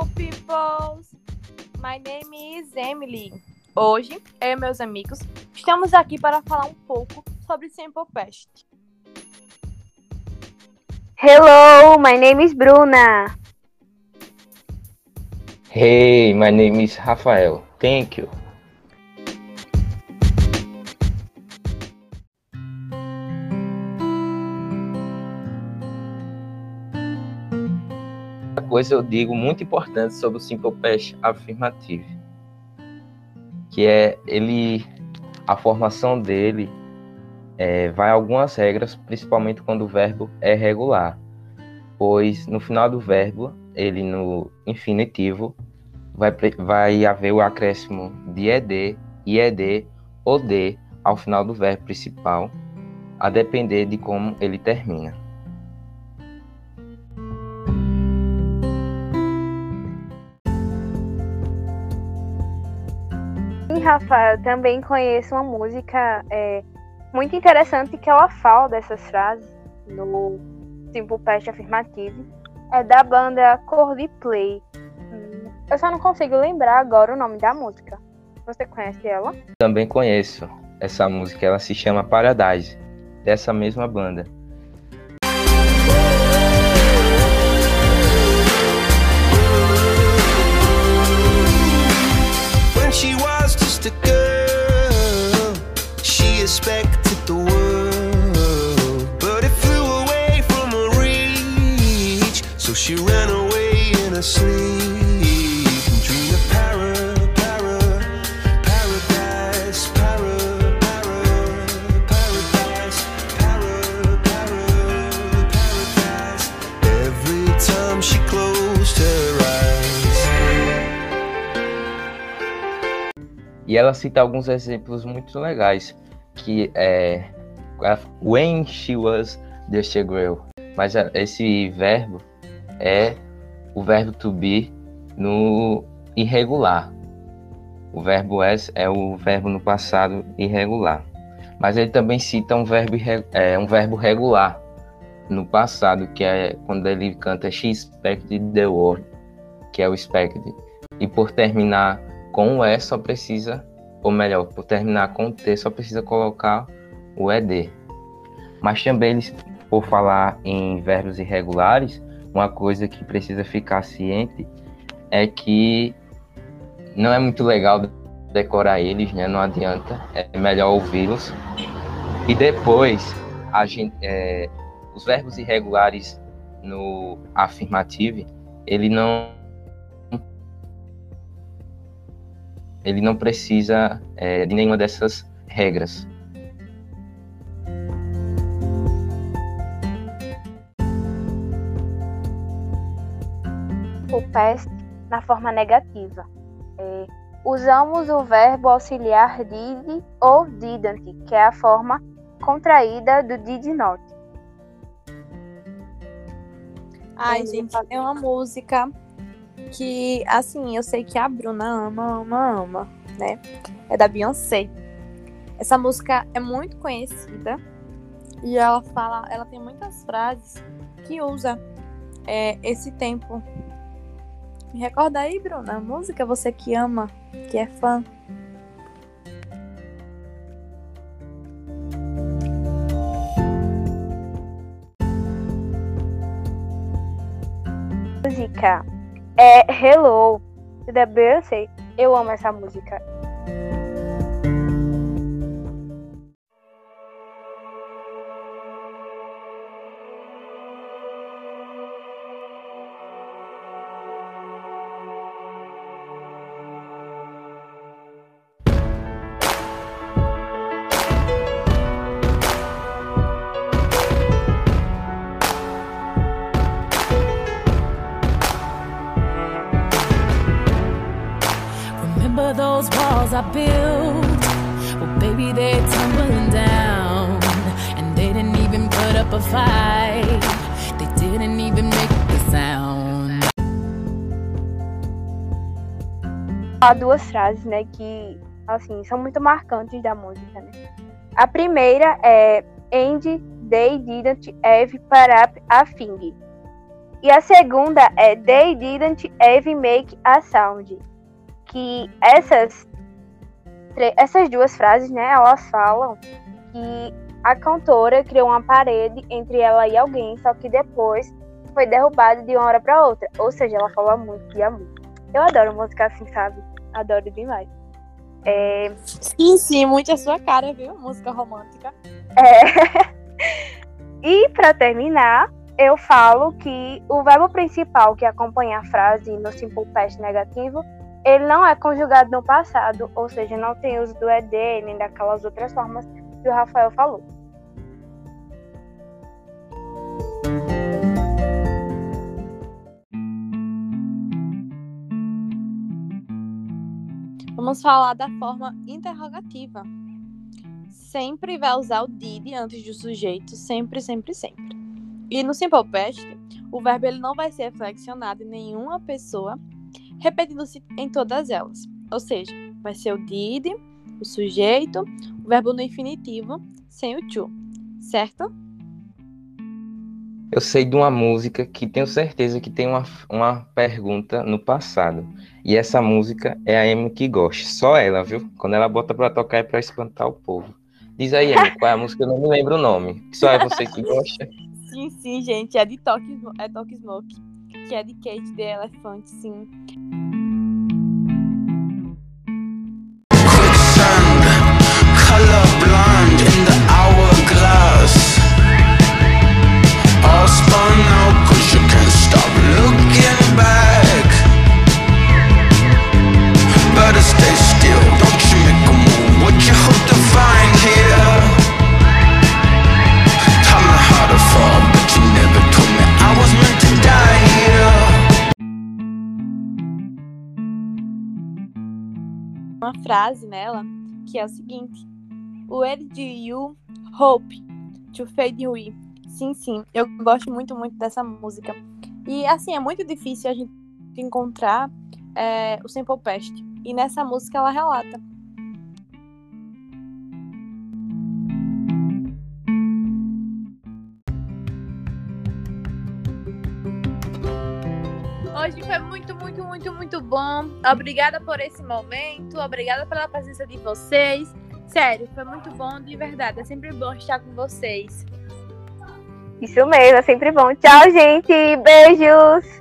Hello, people! My name is Emily. Hoje, eu e meus amigos estamos aqui para falar um pouco sobre Simple Pest. Hello, my name is Bruna. Hey, my name is Rafael. Thank you. Coisa eu digo muito importante sobre o Simple Past Affirmative, que é ele, a formação dele é, vai algumas regras, principalmente quando o verbo é regular, pois no final do verbo, ele no infinitivo, vai, vai haver o acréscimo de ed, ied ou d ao final do verbo principal, a depender de como ele termina. Sim, Rafael, também conheço uma música é, muito interessante que ela fala dessas frases no Simple Past Afirmativo. É da banda Coldplay. Eu só não consigo lembrar agora o nome da música. Você conhece ela? Também conheço essa música, ela se chama Paradise, dessa mesma banda. So she ran away in her sleep and dreamed of para, para, paradise, para, para, paradise, para, para, paradise. Every time she closed her eyes. E ela cita alguns exemplos muito legais, que é when she was just a girl. Mas é, esse verbo é o verbo to be no irregular. O verbo as é o verbo no passado irregular. Mas ele também cita um verbo, é, um verbo regular no passado, que é quando ele canta She expected the world, que é o expected. E por terminar com o E só precisa, ou melhor, por terminar com o T só precisa colocar o ED. Mas também, por falar em verbos irregulares, uma coisa que precisa ficar ciente é que não é muito legal decorar eles, né? Não adianta, é melhor ouvi-los. E depois, a gente, é, os verbos irregulares no afirmativo, ele não ele não precisa é, de nenhuma dessas regras. O past na forma negativa. É, usamos o verbo auxiliar did ou didn't, que é a forma contraída do did not. Ai, gente, é uma música que, assim, eu sei que a Bruna ama, ama, ama, né? É da Beyoncé. Essa música é muito conhecida e ela fala, ela tem muitas frases que usa é, esse tempo. Me recorda aí, Bruna, a música você que ama, que é fã. Música é Hello, da Beyoncé. Eu amo essa música. Remember those walls I built? Well, baby, they're tumbling down. And they didn't even put up a fight. They didn't even make a sound. Há duas frases, né, que assim são muito marcantes da música, né? A primeira é And they didn't have put up a thing. E a segunda é They Didn't Even Make a Sound. Que essas, essas duas frases, né, elas falam que a cantora criou uma parede entre ela e alguém, só que depois foi derrubada de uma hora para outra. Ou seja, ela fala muito de amor. Eu adoro música assim, sabe? Adoro demais. É, Sim, sim, muito a sua cara, viu? Música romântica. É. e para terminar, eu falo que o verbo principal que acompanha a frase no simple past negativo, ele não é conjugado no passado, ou seja, não tem uso do ed nem daquelas outras formas que o Rafael falou. Vamos falar da forma interrogativa. Sempre vai usar o did antes do sujeito, sempre, sempre, sempre. E no simple past, o verbo ele não vai ser flexionado em nenhuma pessoa, repetindo-se em todas elas. Ou seja, vai ser o did, o sujeito, o verbo no infinitivo, sem o to, certo? Eu sei de uma música que tenho certeza que tem uma, uma pergunta no passado. E essa música é a Amy que gosta. Só ela, viu? Quando ela bota pra tocar é pra espantar o povo. Diz aí, Amy, qual é a música? Eu não me lembro o nome. Só é você que gosta. Sim, sim, gente, é de Talk, é Talk Smoke, que é de Kate the Elephant, sim. Uma frase nela que é o seguinte: Where do you hope to fade away? Sim, sim, eu gosto muito, muito dessa música. E assim, é muito difícil a gente encontrar é, o Simple Past. E nessa música ela relata. Hoje foi muito, muito, muito, muito bom. Obrigada por esse momento. Obrigada pela presença de vocês. Sério, foi muito bom, de verdade. É sempre bom estar com vocês. Isso mesmo, é sempre bom. Tchau, gente. Beijos.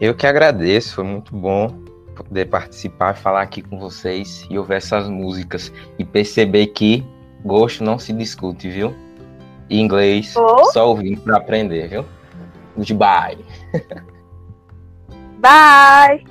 Eu que agradeço, foi muito bom poder participar, falar aqui com vocês e ouvir essas músicas e perceber que gosto não se discute, viu? E inglês Oh. só ouvindo para aprender, viu? Goodbye. Bye.